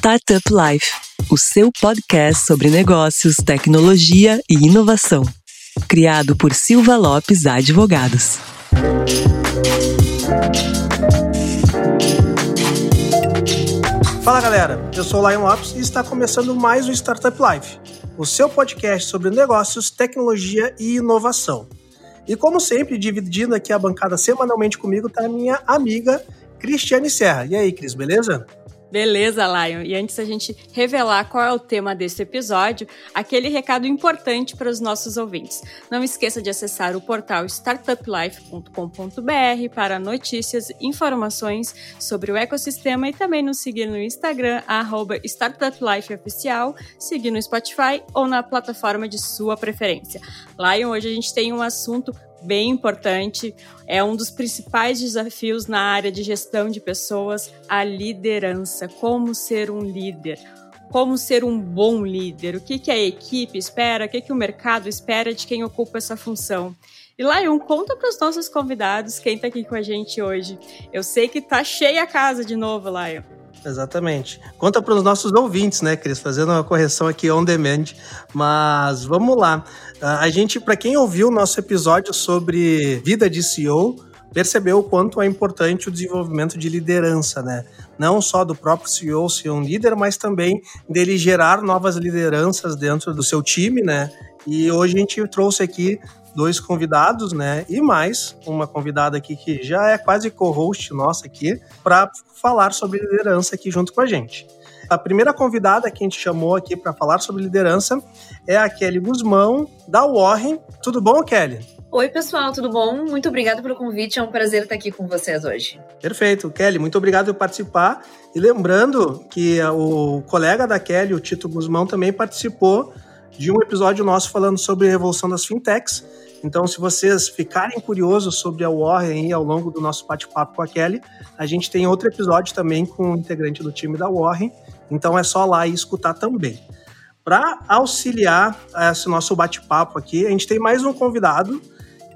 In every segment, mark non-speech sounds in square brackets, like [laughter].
Startup Life, o seu podcast sobre negócios, tecnologia e inovação. Criado por Silva Lopes Advogados. Fala galera, eu sou o Lion Lopes e está começando mais o Startup Life, o seu podcast sobre negócios, tecnologia e inovação. E como sempre, dividindo aqui a bancada semanalmente comigo, está a minha amiga Cristiane Serra. E aí, Cris, beleza? Beleza, Lion. E antes da gente revelar qual é o tema desse episódio, aquele recado importante para os nossos ouvintes. Não esqueça de acessar o portal startuplife.com.br para notícias, informações sobre o ecossistema e também nos seguir no Instagram, startuplifeoficial, seguir no Spotify ou na plataforma de sua preferência. Lion, hoje a gente tem um assunto bem importante. É um dos principais desafios na área de gestão de pessoas, a liderança. Como ser um líder? Como ser um bom líder? O que, que a equipe espera? O que, que o mercado espera de quem ocupa essa função? E Lion, conta para os nossos convidados quem está aqui com a gente hoje. Eu sei que tá cheia a casa de novo, Lion. Exatamente. Conta para os nossos ouvintes, né, Cris? Fazendo uma correção aqui on demand. Mas vamos lá. A gente, para quem ouviu o nosso episódio sobre vida de CEO, percebeu o quanto é importante o desenvolvimento de liderança, né? Não só do próprio CEO ser um líder, mas também dele gerar novas lideranças dentro do seu time, né? E hoje a gente trouxe aqui dois convidados, né? E mais uma convidada aqui que já é quase co-host nossa aqui, para falar sobre liderança aqui junto com a gente. A primeira convidada que a gente chamou aqui para falar sobre liderança é a Kelly Guzmão, da Warren. Tudo bom, Kelly? Oi, pessoal, tudo bom? Muito obrigada pelo convite, é um prazer estar aqui com vocês hoje. Perfeito, Kelly, muito obrigado por participar. E lembrando que o colega da Kelly, o Tito Guzmão, também participou de um episódio nosso falando sobre a revolução das fintechs. Então, se vocês ficarem curiosos sobre a Warren ao longo do nosso bate-papo com a Kelly, a gente tem outro episódio também com o um integrante do time da Warren. Então, é só lá e escutar também. Para auxiliar esse nosso bate-papo aqui, a gente tem mais um convidado,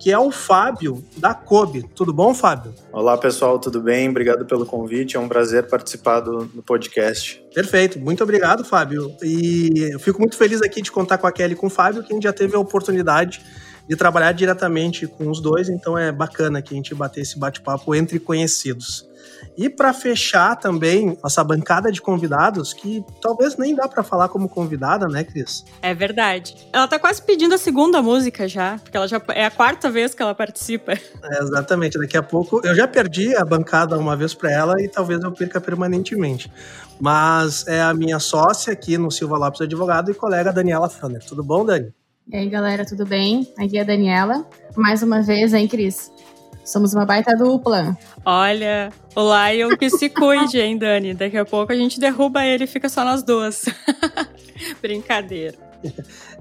que é o Fábio da Kobe. Tudo bom, Fábio? Olá, pessoal, tudo bem? Obrigado pelo convite. É um prazer participar do, do podcast. Perfeito, muito obrigado, Fábio. E eu fico muito feliz aqui de contar com a Kelly e com o Fábio, que a gente já teve a oportunidade de trabalhar diretamente com os dois, então é bacana que a gente bater esse bate-papo entre conhecidos. E para fechar também nossa bancada de convidados, que talvez nem dá para falar como convidada, né, Cris? É verdade. Ela tá quase pedindo a segunda música já, porque ela já é a quarta vez que ela participa. É, exatamente. Daqui a pouco eu já perdi a bancada uma vez para ela e talvez eu perca permanentemente. Mas é a minha sócia aqui no Silva Lopes Advogado e colega Daniela Fanner. Tudo bom, Dani? E aí, galera, tudo bem? Aqui é a Daniela. Mais uma vez, hein, Cris? Somos uma baita dupla. Olha, o Lion que se cuide, hein, Dani? Daqui a pouco a gente derruba ele e fica só nós duas. [laughs] Brincadeira.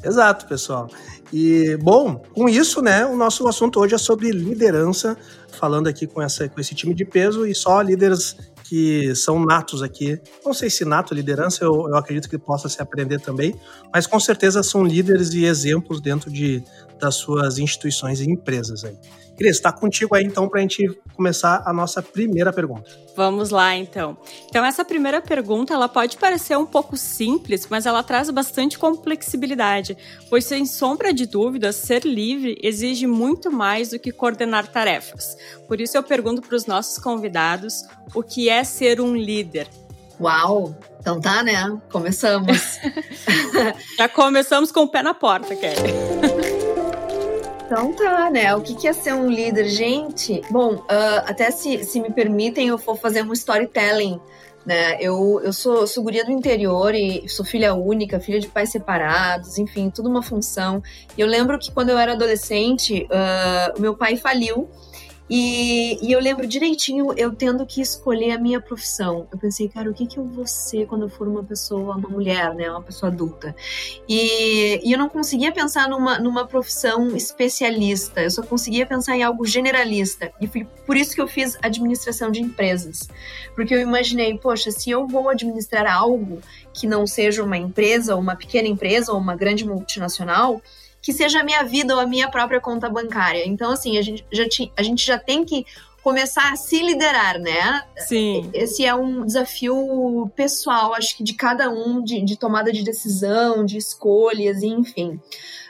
Exato, pessoal. E, bom, com isso, né, o nosso assunto hoje é sobre liderança, falando aqui com, essa, com esse time de peso e só líderes que são natos aqui. Não sei se nato liderança, eu, eu acredito que possa se aprender também, mas com certeza são líderes e exemplos dentro de, das suas instituições e empresas aí. Cris, está contigo aí então para a gente começar a nossa primeira pergunta. Vamos lá então. Então essa primeira pergunta ela pode parecer um pouco simples, mas ela traz bastante complexibilidade, pois sem sombra de dúvidas, ser livre exige muito mais do que coordenar tarefas. Por isso eu pergunto para os nossos convidados o que é ser um líder. Uau! Então tá, né? Começamos. [laughs] Já começamos com o pé na porta, Kelly. [laughs] Então tá, né? O que, que é ser um líder? Gente, bom, uh, até se, se me permitem, eu vou fazer um storytelling. Né? Eu, eu sou, sou guria do interior e sou filha única, filha de pais separados, enfim, tudo uma função. E eu lembro que quando eu era adolescente, uh, meu pai faliu e, e, eu lembro direitinho eu tendo que escolher a minha profissão. Eu pensei, cara, o que, que eu vou ser quando eu for uma pessoa, uma mulher, né? Uma pessoa adulta. E, e eu não conseguia pensar numa, numa profissão especialista, eu só conseguia pensar em algo generalista. E foi por isso que eu fiz administração de empresas. Porque eu imaginei, poxa, se eu vou administrar algo que não seja uma empresa, uma pequena empresa, ou uma grande multinacional, que seja a minha vida ou a minha própria conta bancária. Então, assim, a gente já, ti, a gente já tem que começar a se liderar, né? Sim. Esse é um desafio pessoal, acho que de cada um, de, de tomada de decisão, de escolhas, enfim.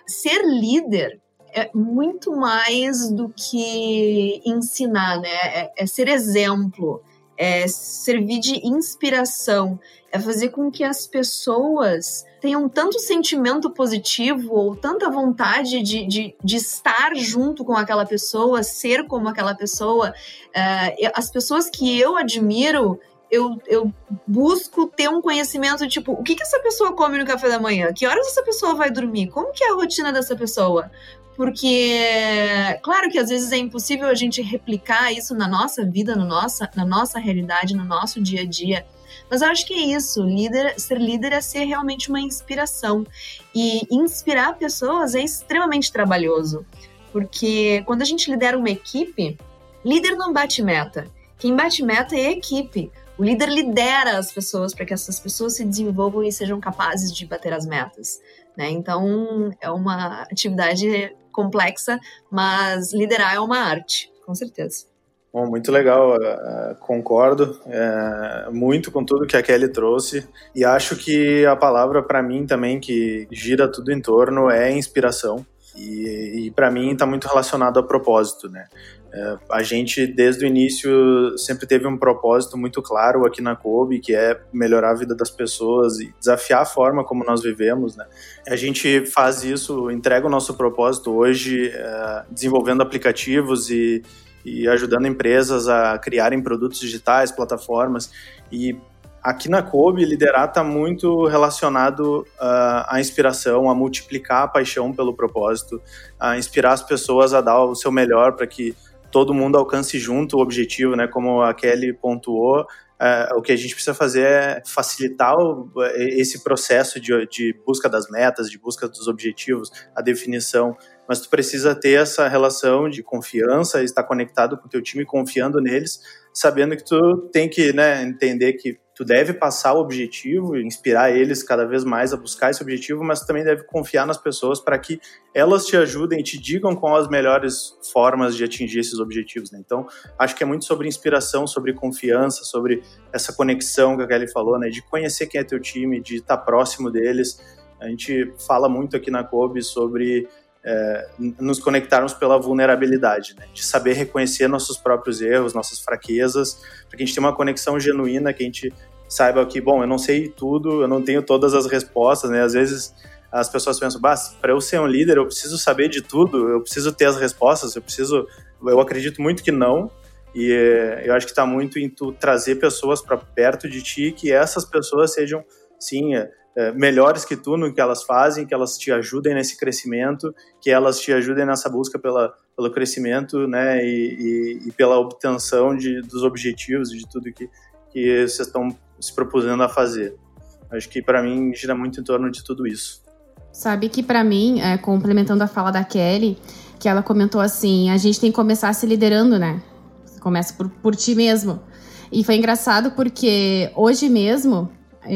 Ser líder é muito mais do que ensinar, né? É, é ser exemplo, é servir de inspiração, é fazer com que as pessoas tenham tanto sentimento positivo ou tanta vontade de, de, de estar junto com aquela pessoa, ser como aquela pessoa. Uh, as pessoas que eu admiro, eu, eu, busco ter um conhecimento, tipo, o que, que essa pessoa come no café da manhã? Que horas essa pessoa vai dormir? Como que é a rotina dessa pessoa? Porque, claro que às vezes é impossível a gente replicar isso na nossa vida, no nossa, na nossa realidade, no nosso dia a dia. Mas eu acho que é isso, líder, ser líder é ser realmente uma inspiração. E inspirar pessoas é extremamente trabalhoso. Porque quando a gente lidera uma equipe, líder não bate meta. Quem bate meta é a equipe. O líder lidera as pessoas para que essas pessoas se desenvolvam e sejam capazes de bater as metas. Né? Então, é uma atividade complexa, mas liderar é uma arte, com certeza. Bom, muito legal, uh, concordo uh, muito com tudo que a Kelly trouxe e acho que a palavra para mim também que gira tudo em torno é inspiração e, e para mim está muito relacionado a propósito, né? Uh, a gente desde o início sempre teve um propósito muito claro aqui na Kobe, que é melhorar a vida das pessoas e desafiar a forma como nós vivemos, né? A gente faz isso, entrega o nosso propósito hoje desenvolvendo aplicativos e e ajudando empresas a criarem produtos digitais, plataformas. E aqui na Kobe, liderar está muito relacionado uh, à inspiração, a multiplicar a paixão pelo propósito, a inspirar as pessoas a dar o seu melhor para que todo mundo alcance junto o objetivo, né? Como a Kelly pontuou, Uh, o que a gente precisa fazer é facilitar o, esse processo de, de, busca das metas, de busca dos objetivos, a definição mas tu precisa ter essa relação de confiança, estar conectado com o teu time, confiando neles, sabendo que tu tem que né, entender que tu deve passar o objetivo, inspirar eles cada vez mais a buscar esse objetivo, mas também deve confiar nas pessoas para que elas te ajudem e te digam qual as melhores formas de atingir esses objetivos. Né? Então, acho que é muito sobre inspiração, sobre confiança, sobre essa conexão que a Kelly falou, né? de conhecer quem é teu time, de estar próximo deles. A gente fala muito aqui na Kobe sobre é, nos conectarmos pela vulnerabilidade, né? de saber reconhecer nossos próprios erros, nossas fraquezas, para que a gente tenha uma conexão genuína, que a gente saiba que, bom, eu não sei tudo, eu não tenho todas as respostas, né? Às vezes as pessoas pensam, para eu ser um líder, eu preciso saber de tudo, eu preciso ter as respostas, eu preciso, eu acredito muito que não, e eu acho que está muito em tu trazer pessoas para perto de ti, que essas pessoas sejam, sim, é, melhores que tu no que elas fazem, que elas te ajudem nesse crescimento, que elas te ajudem nessa busca pela, pelo crescimento, né, e, e, e pela obtenção de, dos objetivos, de tudo que, que vocês estão se propuseram a fazer. Acho que para mim gira muito em torno de tudo isso. Sabe que para mim, é, complementando a fala da Kelly, que ela comentou assim, a gente tem que começar se liderando, né? Começa por, por ti mesmo. E foi engraçado porque hoje mesmo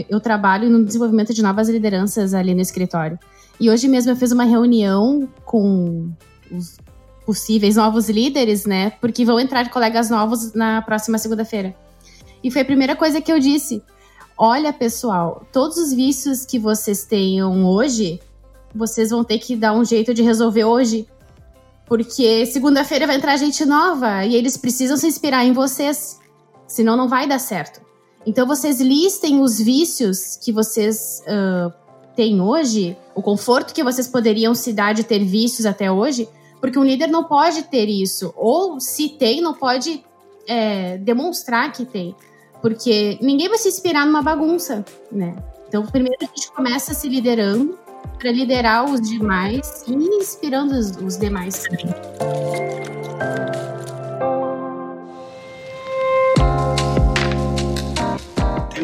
eu trabalho no desenvolvimento de novas lideranças ali no escritório. E hoje mesmo eu fiz uma reunião com os possíveis novos líderes, né? Porque vão entrar colegas novos na próxima segunda-feira. E foi a primeira coisa que eu disse. Olha, pessoal, todos os vícios que vocês tenham hoje, vocês vão ter que dar um jeito de resolver hoje. Porque segunda-feira vai entrar gente nova e eles precisam se inspirar em vocês. Senão não vai dar certo. Então vocês listem os vícios que vocês uh, têm hoje, o conforto que vocês poderiam se dar de ter vícios até hoje, porque um líder não pode ter isso, ou se tem, não pode é, demonstrar que tem, porque ninguém vai se inspirar numa bagunça, né? Então, primeiro a gente começa se liderando para liderar os demais e inspirando os, demais também.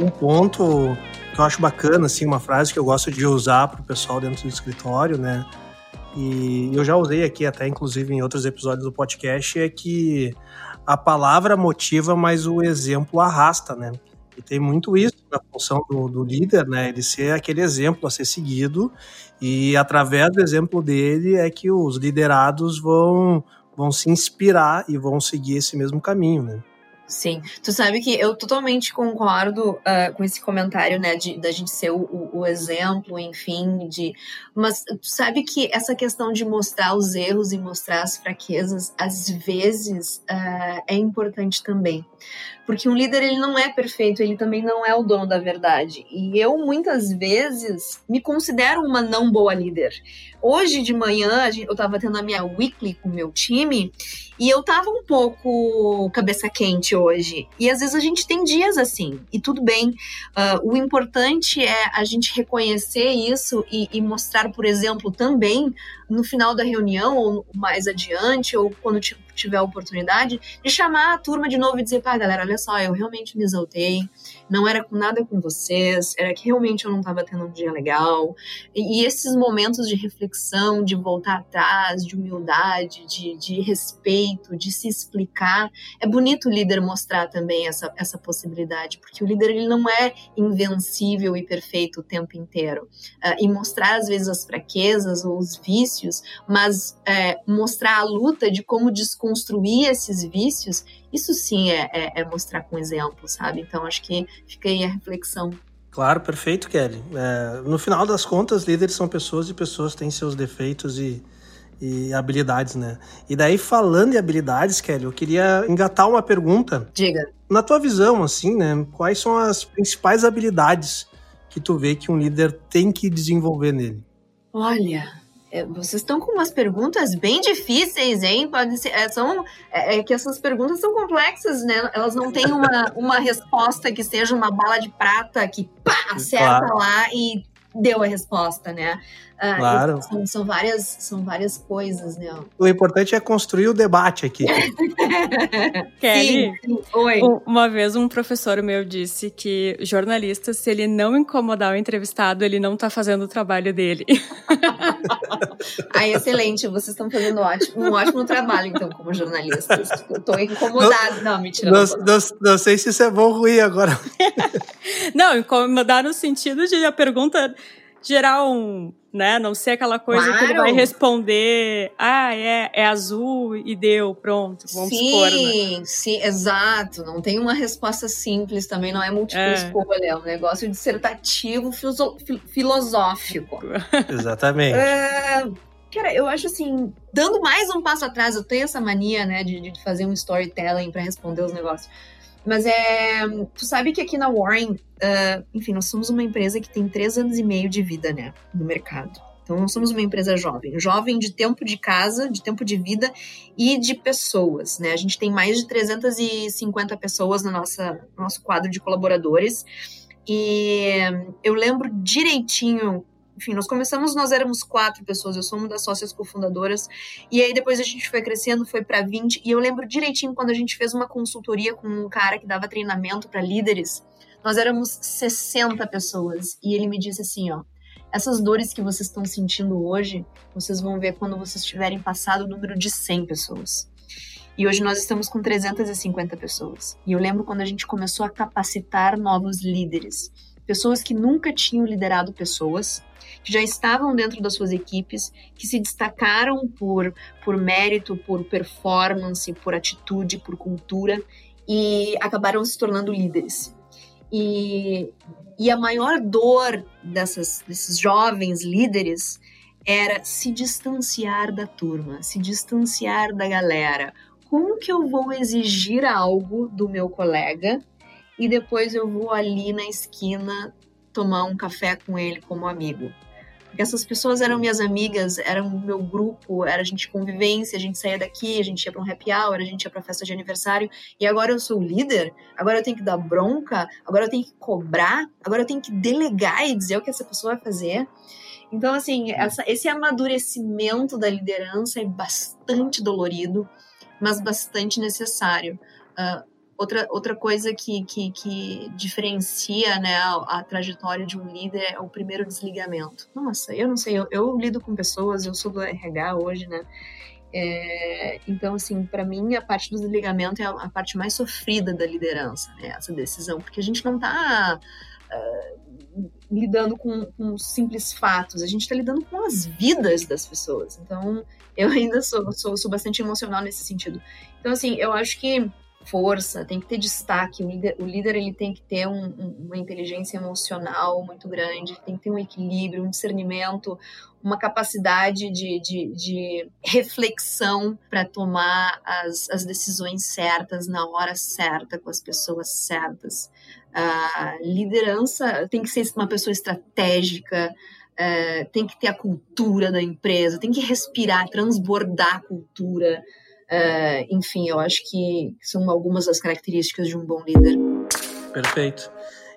Um ponto que eu acho bacana, assim, uma frase que eu gosto de usar para o pessoal dentro do escritório, né? E eu já usei aqui até, inclusive, em outros episódios do podcast, é que a palavra motiva, mas o exemplo arrasta, né? E tem muito isso na função do, do, líder, né? Ele ser aquele exemplo a ser seguido e através do exemplo dele é que os liderados vão vão se inspirar e vão seguir esse mesmo caminho, né? Sim, tu sabe que eu totalmente concordo uh, com esse comentário, né, de da gente ser o, o, exemplo, enfim, de, mas tu sabe que essa questão de mostrar os erros e mostrar as fraquezas, às vezes uh, é importante também, porque um líder ele não é perfeito, ele também não é o dono da verdade. E eu muitas vezes me considero uma não boa líder. Hoje de manhã eu estava tendo a minha weekly com o meu time e eu tava um pouco cabeça quente hoje. E às vezes a gente tem dias assim, e tudo bem. Uh, o importante é a gente reconhecer isso e, e mostrar, por exemplo, também no final da reunião, ou mais adiante, ou quando tiver a oportunidade, de chamar a turma de novo e dizer, pá, galera, olha só, eu realmente me exaltei, não era com nada com vocês, era que realmente eu não estava tendo um dia legal. E, e, esses momentos de reflexão, de voltar atrás, de humildade, de, de respeito, de se explicar, é bonito o líder mostrar também essa, essa possibilidade, porque o líder ele não é invencível e perfeito o tempo inteiro. Uh, e mostrar, às vezes, as fraquezas ou os vícios, mas é, mostrar a luta de como desconstruir esses vícios isso sim é, é, é mostrar com exemplo, sabe? Então acho que fica aí a reflexão. Claro, perfeito, Kelly. É, no final das contas, líderes são pessoas e pessoas têm seus defeitos e, e habilidades, né? E daí, falando em habilidades, Kelly, eu queria engatar uma pergunta. Diga. Na tua visão, assim, né? Quais são as principais habilidades que tu vê que um líder tem que desenvolver nele? Olha, vocês estão com umas perguntas bem difíceis, hein? Pode ser, é, são, é, é, que essas perguntas são complexas, né? Elas não têm uma, [laughs] uma resposta que seja uma bala de prata que pá, acerta claro. lá e deu a resposta, né? Uh, claro. São, são, várias, são várias coisas, né? O importante é construir o debate aqui. [laughs] Kelly, sim. Oi. uma vez um professor meu disse que jornalista, se ele não incomodar o entrevistado, ele não tá fazendo o trabalho dele. [laughs] ah, excelente. Vocês estão fazendo um ótimo, um ótimo trabalho, então, como jornalistas. Tô incomodado. Não, não mentira. Não, não, não, não sei se isso é bom ou ruim agora. [laughs] não, incomodar no sentido de a pergunta gerar um, né, não ser aquela coisa claro. que ele vai responder, ah, é, é azul e deu, pronto, vamos sim, supor, né? Sim, exato, não tem uma resposta simples também, não é múltipla é. escolha, é um negócio dissertativo filosófico. [laughs] Exatamente. É, cara, eu acho assim, dando mais um passo atrás, eu tenho essa mania, né, de, de fazer um storytelling para responder os negócios. Mas é. Tu sabe que aqui na Warren, uh, enfim, nós somos uma empresa que tem três anos e meio de vida, né? No mercado. Então, nós somos uma empresa jovem. Jovem de tempo de casa, de tempo de vida e de pessoas, né? A gente tem mais de 350 pessoas no, nossa, no nosso quadro de colaboradores. E eu lembro direitinho enfim, nós começamos, nós éramos quatro pessoas, eu sou uma das sócias cofundadoras, e aí depois a gente foi crescendo, foi para 20, e eu lembro direitinho quando a gente fez uma consultoria com um cara que dava treinamento para líderes, nós éramos 60 pessoas, e ele me disse assim, ó, essas dores que vocês estão sentindo hoje, vocês vão ver quando vocês tiverem passado o número de 100 pessoas. E hoje nós estamos com 350 pessoas. E eu lembro quando a gente começou a capacitar novos líderes, pessoas que nunca tinham liderado pessoas, que já estavam dentro das suas equipes, que se destacaram por, por mérito, por performance, por atitude, por cultura e acabaram se tornando líderes. E, e a maior dor dessas, desses jovens líderes era se distanciar da turma, se distanciar da galera. Como que eu vou exigir algo do meu colega e depois eu vou ali na esquina tomar um café com ele como amigo? Essas pessoas eram minhas amigas, eram meu grupo, era a gente convivência, a gente saía daqui, a gente ia para um happy hour, a gente ia para festa de aniversário, e agora eu sou líder, agora eu tenho que dar bronca, agora eu tenho que cobrar, agora eu tenho que delegar e dizer o que essa pessoa vai fazer. Então, assim, essa, esse amadurecimento da liderança é bastante dolorido, mas bastante necessário. Uh, Outra, outra coisa que, que, que diferencia né, a, a, trajetória de um líder é o primeiro desligamento. Nossa, eu não sei, eu, eu lido com pessoas, eu sou do RH hoje, né? É, então, assim, para mim, a parte do desligamento é a, a, parte mais sofrida da liderança, né? Essa decisão, porque a gente não tá uh, lidando com, com, simples fatos, a gente está lidando com as vidas das pessoas. Então, eu ainda sou, sou, sou bastante emocional nesse sentido. Então, assim, eu acho que força, tem que ter destaque. O líder, o líder ele tem que ter um, um, uma inteligência emocional muito grande, tem que ter um equilíbrio, um discernimento, uma capacidade de, de, de reflexão para tomar as, as decisões certas na hora certa, com as pessoas certas. A liderança tem que ser uma pessoa estratégica, é, tem que ter a cultura da empresa, tem que respirar, transbordar a cultura. É, enfim, eu acho que são algumas das características de um bom líder. Perfeito.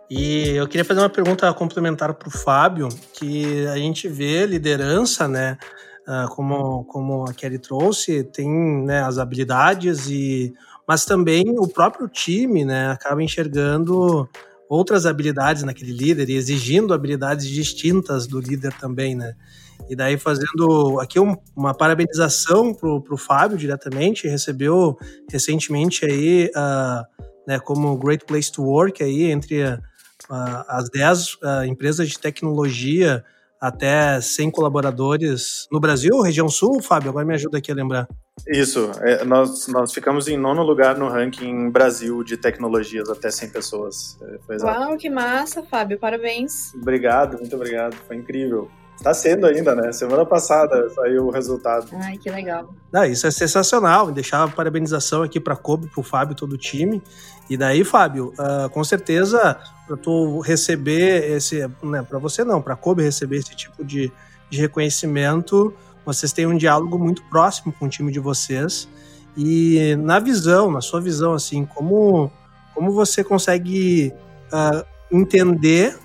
E eu queria fazer uma pergunta complementar para o Fábio, que a gente vê liderança, né? Uh, como, como a Kelly trouxe, tem né, as habilidades, e, mas também o próprio time né, acaba enxergando outras habilidades naquele líder e exigindo habilidades distintas do líder também, né? E daí fazendo aqui um, uma parabenização pro, pro Fábio diretamente, recebeu recentemente aí uh, né, como Great Place to Work aí entre uh, as 10 uh, empresas de tecnologia até 100 colaboradores no Brasil, região sul, Fábio, agora me ajuda aqui a lembrar. Isso, é, nós, nós ficamos em nono lugar no ranking Brasil de tecnologias até 100 pessoas. É, Uau, que massa, Fábio, parabéns. Obrigado, muito obrigado, foi incrível. Está sendo ainda, né? Semana passada saiu o resultado. Ai, que legal. Ah, isso é sensacional. Deixar a parabenização aqui para Kobe, para o Fábio, todo o time. E daí, Fábio, uh, com certeza, para tu receber esse, né, para você não, para Kobe receber esse tipo de, de reconhecimento, vocês têm um diálogo muito próximo com o time de vocês. E na visão, na sua visão, assim, como, como você consegue uh, entender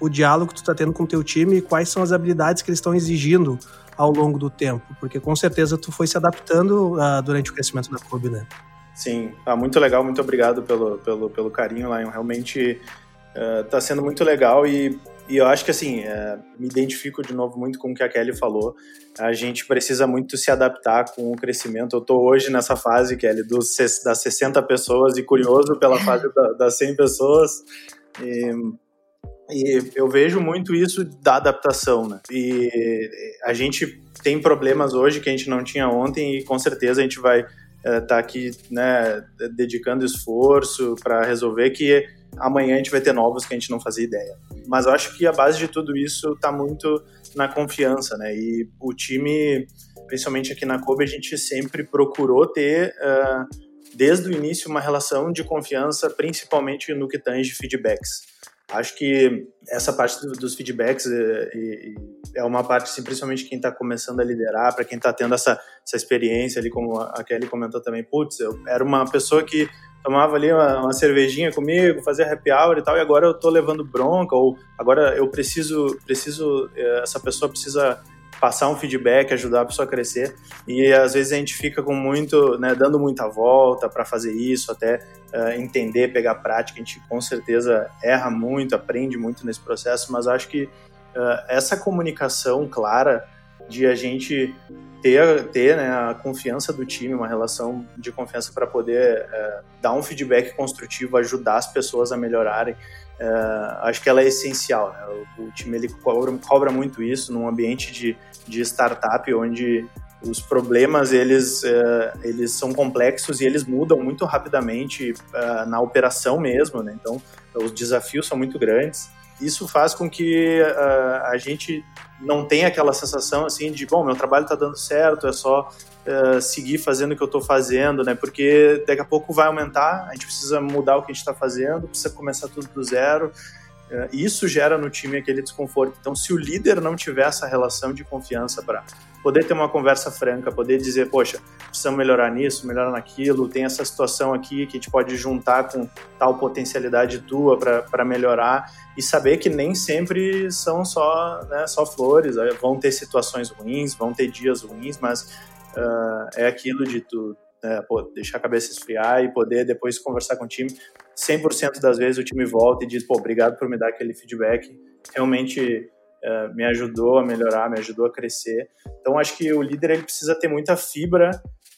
o diálogo que tu está tendo com o teu time e quais são as habilidades que eles estão exigindo ao longo do tempo, porque com certeza tu foi se adaptando uh, durante o crescimento da clube, né? Sim, ah, muito legal, muito obrigado pelo, pelo, pelo carinho, Lion. Realmente está uh, sendo muito legal e, e eu acho que assim, uh, me identifico de novo muito com o que a Kelly falou. A gente precisa muito se adaptar com o crescimento. Eu estou hoje nessa fase, Kelly, dos, das 60 pessoas e curioso pela fase [laughs] da, das 100 pessoas. E, e eu vejo muito isso da adaptação, né? E a gente tem problemas hoje que a gente não tinha ontem e com certeza a gente vai estar é, tá aqui, né, dedicando esforço para resolver que amanhã a gente vai ter novos que a gente não fazia ideia. Mas eu acho que a base de tudo isso está muito na confiança, né? E o time, principalmente aqui na Kobe, a gente sempre procurou ter uh, desde o início uma relação de confiança, principalmente no que tange feedbacks. Acho que essa parte dos feedbacks é, é uma parte, assim, principalmente quem está começando a liderar, para quem está tendo essa, essa experiência ali, como a Kelly comentou também, putz, eu era uma pessoa que tomava ali uma, uma, cervejinha comigo, fazia happy hour e tal, e agora eu tô levando bronca, ou agora eu preciso, preciso, é, essa pessoa precisa passar um feedback, ajudar a pessoa a crescer. E às vezes a gente fica com muito, né, dando muita volta para fazer isso, até uh, entender, pegar prática. A gente com certeza erra muito, aprende muito nesse processo, mas acho que uh, essa comunicação clara de a gente ter, ter né, a confiança do time, uma relação de confiança para poder uh, dar um feedback construtivo, ajudar as pessoas a melhorarem. Uh, acho que ela é essencial. Né? O, o, time ele cobra, cobra, muito isso num ambiente de, de startup onde os problemas eles, uh, eles são complexos e eles mudam muito rapidamente uh, na operação mesmo. Né? Então, os desafios são muito grandes. Isso faz com que a gente não tenha aquela sensação assim de, bom, meu trabalho está dando certo, é só uh, seguir fazendo o que eu estou fazendo, né? Porque daqui a pouco vai aumentar, a gente precisa mudar o que a gente está fazendo, precisa começar tudo do zero. Uh, isso gera no time aquele desconforto. Então, se o líder não tiver essa relação de confiança para poder ter uma conversa franca, poder dizer, poxa, precisamos melhorar nisso, melhorar naquilo, tem essa situação aqui que a gente pode juntar com tal potencialidade tua para melhorar e saber que nem sempre são só, né, só flores, vão ter situações ruins, vão ter dias ruins, mas uh, é aquilo de tu né, pô, deixar a cabeça esfriar e poder depois conversar com o time. 100% das vezes o time volta e diz, pô, obrigado por me dar aquele feedback, realmente uh, me ajudou a melhorar, me ajudou a crescer. Então acho que o líder ele precisa ter muita fibra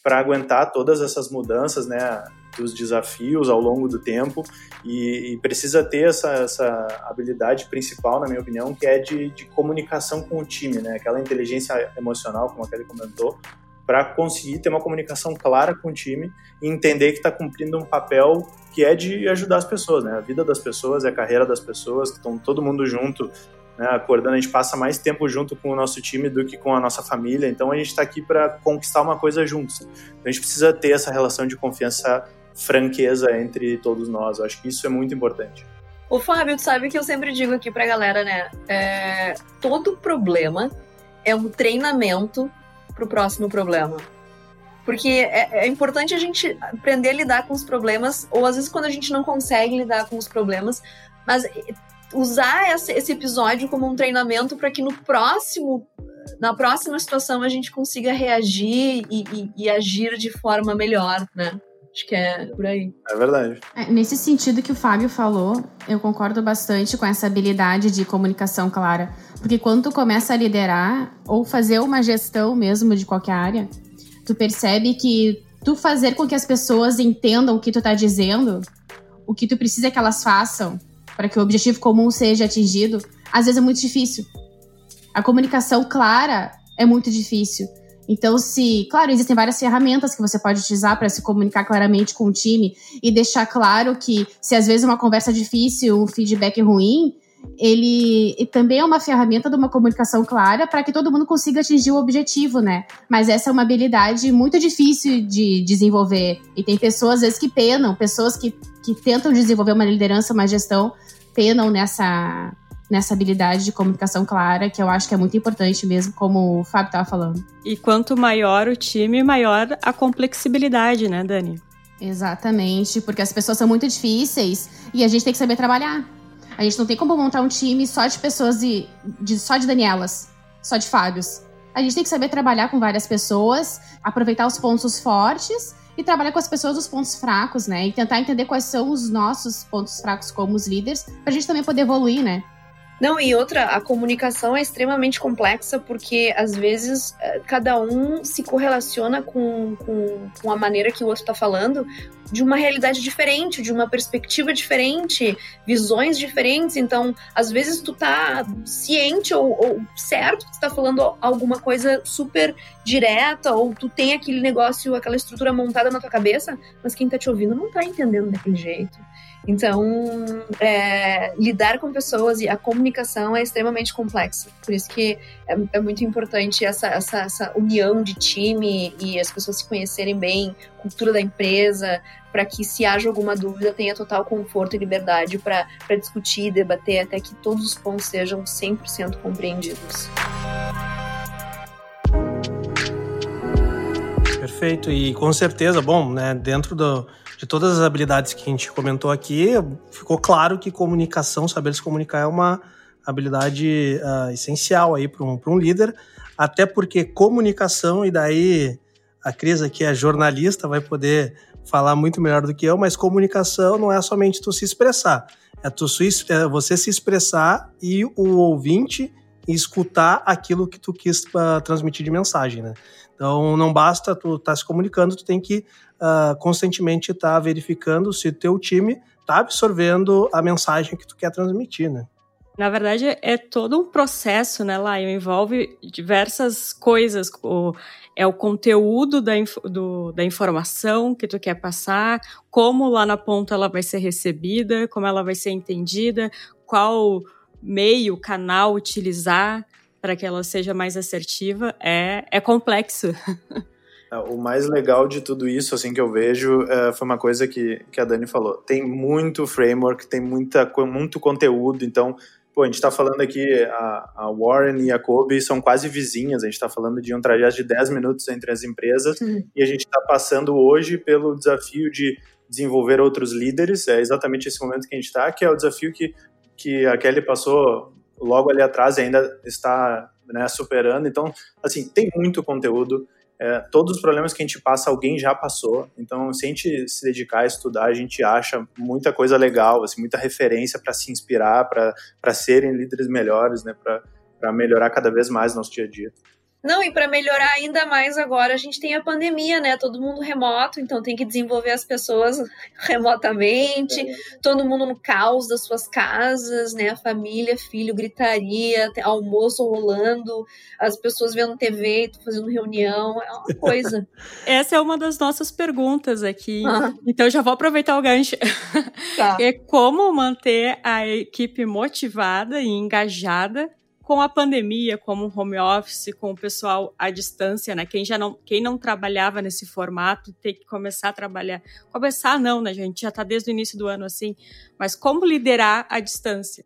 para aguentar todas essas mudanças, né, dos desafios ao longo do tempo e, e precisa ter essa, essa, habilidade principal, na minha opinião, que é de, de comunicação com o time, né, aquela inteligência emocional, como a Kelly comentou, para conseguir ter uma comunicação clara com o time e entender que está cumprindo um papel que é de ajudar as pessoas, né? A vida das pessoas, é a carreira das pessoas, estão todo mundo junto, né? Acordando, a gente passa mais tempo junto com o nosso time do que com a nossa família, então a gente está aqui para conquistar uma coisa juntos. Então a gente precisa ter essa relação de confiança, franqueza entre todos nós. Eu acho que isso é muito importante. O Fábio, tu sabe que eu sempre digo aqui pra galera, né? É, todo problema é um treinamento para o próximo problema. Porque é, é, importante a gente aprender a lidar com os problemas, ou às vezes quando a gente não consegue lidar com os problemas, mas usar esse, esse episódio como um treinamento para que no próximo, na próxima situação a gente consiga reagir e, e, e agir de forma melhor, né? Acho que é por aí. É verdade. É, nesse sentido que o Fábio falou, eu concordo bastante com essa habilidade de comunicação clara. Porque quando tu começa a liderar ou fazer uma gestão mesmo de qualquer área, tu percebe que tu fazer com que as pessoas entendam o que tu tá dizendo, o que tu precisa que elas façam para que o objetivo comum seja atingido, às vezes é muito difícil. A comunicação clara é muito difícil. Então, se, claro, existem várias ferramentas que você pode utilizar para se comunicar claramente com o time e deixar claro que, se às vezes uma conversa difícil, um feedback ruim, ele também é uma ferramenta de uma comunicação clara para que todo mundo consiga atingir o objetivo, né? Mas essa é uma habilidade muito difícil de desenvolver. E tem pessoas, às vezes, que penam, pessoas que, que tentam desenvolver uma liderança, uma gestão, penam nessa, nessa habilidade de comunicação clara, que eu acho que é muito importante mesmo, como o Fábio estava falando. E quanto maior o time, maior a complexibilidade, né, Dani? Exatamente, porque as pessoas são muito difíceis e a gente tem que saber trabalhar. A gente não tem como montar um time só de pessoas de, de só de Danielas, só de Fábios. A gente tem que saber trabalhar com várias pessoas, aproveitar os pontos fortes e trabalhar com as pessoas os pontos fracos, né? E tentar entender quais são os nossos pontos fracos como os líderes, pra gente também poder evoluir, né? Não, e outra, a comunicação é extremamente complexa porque às vezes eh, cada um se correlaciona com, com, com a maneira que o outro está falando de uma realidade diferente, de uma perspectiva diferente, visões diferentes. Então, às vezes tu tá ciente ou, ou certo que tu tá falando alguma coisa super direta, ou tu tem aquele negócio, aquela estrutura montada na tua cabeça, mas quem tá te ouvindo não tá entendendo daquele jeito. Então, é, lidar com pessoas e a comunicação é extremamente complexa. Por isso que é, é muito importante essa, essa, essa, união de time e as pessoas se conhecerem bem, cultura da empresa, para que se haja alguma dúvida tenha total conforto e liberdade para discutir, debater, até que todos os pontos sejam 100% compreendidos. Perfeito, e com certeza, bom, né, dentro do, de todas as habilidades que a gente comentou aqui, ficou claro que comunicação, saber se comunicar é uma habilidade uh, essencial aí para um, um líder, até porque comunicação, e daí a Cris aqui é jornalista, vai poder falar muito melhor do que eu, mas comunicação não é somente tu se expressar, é, tu, é você se expressar e o ouvinte escutar aquilo que tu quis uh, transmitir de mensagem, né? Então não basta tu estar tá se comunicando, tu tem que uh, constantemente estar tá verificando se o teu time está absorvendo a mensagem que tu quer transmitir, né? Na verdade, é todo um processo, né, Lion? Envolve diversas coisas. O, é o conteúdo da, do, da informação que tu quer passar, como lá na ponta ela vai ser recebida, como ela vai ser entendida, qual meio, canal utilizar para que ela seja mais assertiva. É, é complexo. [laughs] É, o mais legal de tudo isso, assim, que eu vejo, é, foi uma coisa que, que a Dani falou. Tem muito framework, tem muita, muito conteúdo, então, pô, a gente está falando aqui, a, a, Warren e a Kobe são quase vizinhas, a gente está falando de um trajeto de 10 minutos entre as empresas, uhum. e a gente está passando hoje pelo desafio de desenvolver outros líderes, é exatamente esse momento que a gente está, que é o desafio que, que a Kelly passou logo ali atrás e ainda está né, superando, então, assim, tem muito conteúdo, é, todos os problemas que a gente passa, alguém já passou. Então, se a gente se dedicar a estudar, a gente acha muita coisa legal, assim, muita referência para se inspirar, para serem líderes melhores, né, para melhorar cada vez mais nosso dia a dia. Não, e para melhorar ainda mais agora, a gente tem a pandemia, né? Todo mundo remoto, então tem que desenvolver as pessoas [laughs] remotamente, todo mundo no caos das suas casas, né? Família, filho, gritaria, almoço rolando, as pessoas vendo TV, fazendo reunião, é uma [laughs] coisa. Essa é uma das nossas perguntas aqui. Ah. Então já vou aproveitar o gancho. Tá. [laughs] É como manter a equipe motivada e engajada com a pandemia, como o home office, com o pessoal à distância, né? Quem já não, quem não trabalhava nesse formato tem que começar a trabalhar. Começar não, né? Gente já está desde o início do ano assim. Mas como liderar à distância?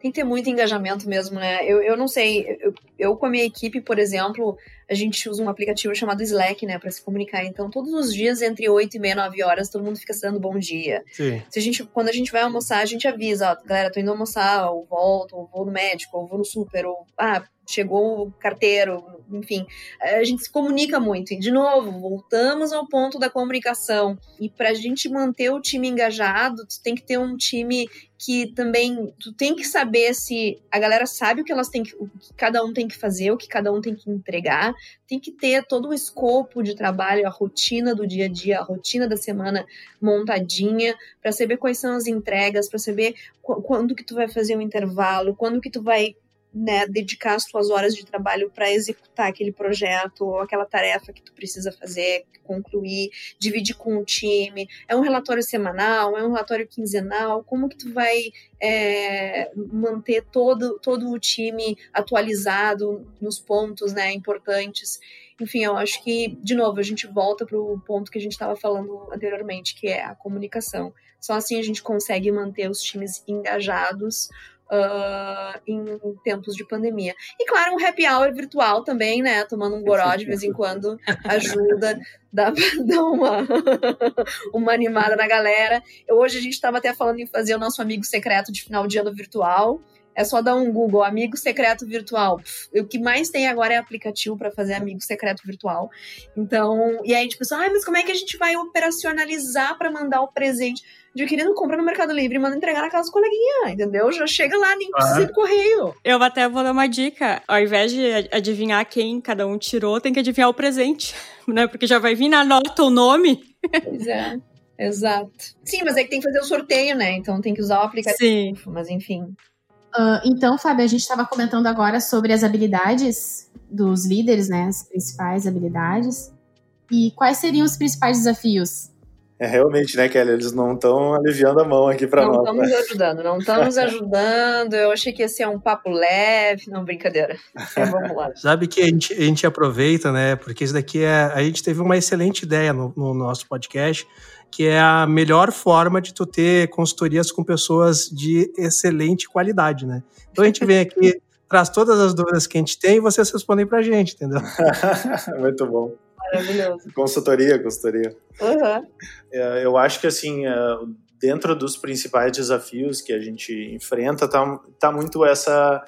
Tem que ter muito engajamento mesmo, né? Eu, eu não sei, eu, eu com a minha equipe, por exemplo, a gente usa um aplicativo chamado Slack, né, para se comunicar. Então, todos os dias, entre 8 e meia, 9 horas, todo mundo fica dando bom dia. Sim. Se a gente, quando a gente vai almoçar, a gente avisa, ó, galera, tô indo almoçar, ou volto, ou vou no médico, ou vou no super, ou, ah, chegou o carteiro, enfim, a gente se comunica muito. E, de novo, voltamos ao ponto da comunicação. E para a gente manter o time engajado, tu tem que ter um time que também tu tem que saber se a galera sabe o que elas têm que, o que cada um tem que fazer, o que cada um tem que entregar, tem que ter todo o escopo de trabalho, a rotina do dia a dia, a rotina da semana montadinha, para saber quais são as entregas, para saber quando que tu vai fazer o intervalo, quando que tu vai né, dedicar as tuas horas de trabalho para executar aquele projeto ou aquela tarefa que tu precisa fazer, concluir, dividir com o time. É um relatório semanal, é um relatório quinzenal, como que tu vai é, manter todo, todo o time atualizado nos pontos né, importantes. Enfim, eu acho que, de novo, a gente volta para o ponto que a gente estava falando anteriormente, que é a comunicação. Só assim a gente consegue manter os times engajados, uh, em tempos de pandemia. E claro, um happy hour virtual também, né? Tomando um goró de vez em quando ajuda, dá, [laughs] dá uma, uma animada na galera. Hoje a gente estava até falando em fazer o nosso amigo secreto de final de ano virtual. É só dar um Google, amigo secreto virtual. O que mais tem agora é aplicativo para fazer amigo secreto virtual. Então, e aí a gente pensou, ah, mas como é que a gente vai operacionalizar para mandar o presente? de querido compra no Mercado Livre e manda entregar na casa do coleguinha, entendeu? Já chega lá, nem precisa ir correio. Eu até vou dar uma dica. Ao invés de adivinhar quem cada um tirou, tem que adivinhar o presente, [laughs] né? Porque já vai vir na nota o nome. Pois é. Exato. Sim, mas é que tem que fazer o sorteio, né? Então tem que usar o aplicativo. Sim. Mas enfim. Uh, então, Fábio, a gente estava comentando agora sobre as habilidades dos líderes, né? As principais habilidades. E quais seriam os principais desafios é, realmente, né, Kelly? Eles não estão aliviando a mão aqui para nós. Não estamos né? ajudando, não estamos ajudando. Eu achei que ia ser um papo leve. Não, brincadeira. Vamos lá. [laughs] Sabe que a gente, a gente aproveita, né? Porque isso daqui é. A gente teve uma excelente ideia no, no nosso podcast, que é a melhor forma de tu ter consultorias com pessoas de excelente qualidade, né? Então a gente vem aqui, [laughs] traz todas as dúvidas que a gente tem e vocês respondem pra gente, entendeu? [laughs] Muito bom. Maravilhoso. Consultoria, consultoria. Uhum. Eu acho que, assim, é, dentro dos principais desafios que a gente enfrenta, tá, tá muito essa,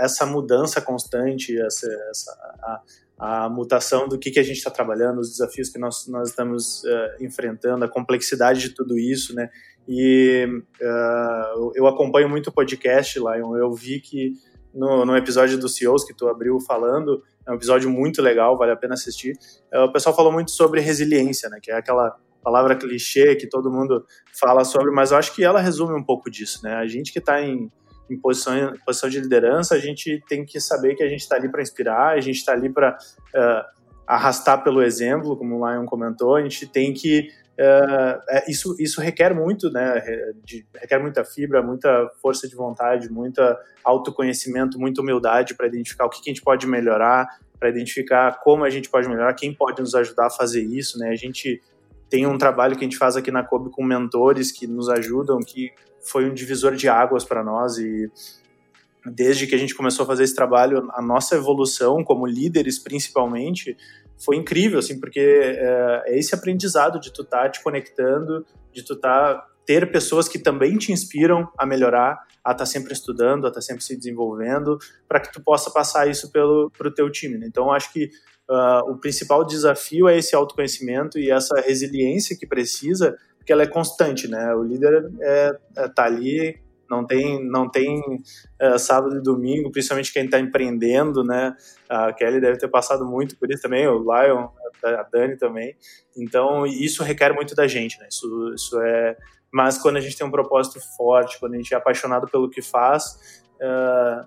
essa mudança constante, essa, essa a, mutação do que, que a gente está trabalhando, os desafios que nós, nós estamos uh, enfrentando, a complexidade de tudo isso, né? E uh, eu acompanho muito o podcast, Lion, eu vi que no, no episódio dos CEOs que tu abriu falando, é um episódio muito legal, vale a pena assistir. É, o pessoal falou muito sobre resiliência, né? Que é aquela palavra clichê que todo mundo fala sobre, mas eu acho que ela resume um pouco disso, né? A gente que está em, em posição, em posição de liderança, a gente tem que saber que a gente está ali para inspirar, a gente está ali para uh, é, arrastar pelo exemplo, como o Lion comentou, a gente tem que Uh, isso, isso requer muito, né? De, requer muita fibra, muita força de vontade, muita autoconhecimento, muita humildade para identificar o que, que, a gente pode melhorar, para identificar como a gente pode melhorar, quem pode nos ajudar a fazer isso, né? A gente tem um trabalho que a gente faz aqui na COB com mentores que nos ajudam, que foi um divisor de águas para nós e desde que a gente começou a fazer esse trabalho, a nossa evolução como líderes, principalmente, foi incrível, assim, porque é, é esse aprendizado de tu estar tá te conectando, de tu tá, ter pessoas que também te inspiram a melhorar, a estar tá sempre estudando, a estar tá sempre se desenvolvendo, para que tu possa passar isso pelo pro teu time. Né? Então, acho que uh, o principal desafio é esse autoconhecimento e essa resiliência que precisa, porque ela é constante, né? O líder é, é tá ali não tem, não tem uh, sábado e domingo, principalmente quem está empreendendo, né? A Kelly deve ter passado muito por isso também, o Lion, a Dani também. Então, isso requer muito da gente, né? Isso, isso é. Mas quando a gente tem um propósito forte, quando a gente é apaixonado pelo que faz, uh,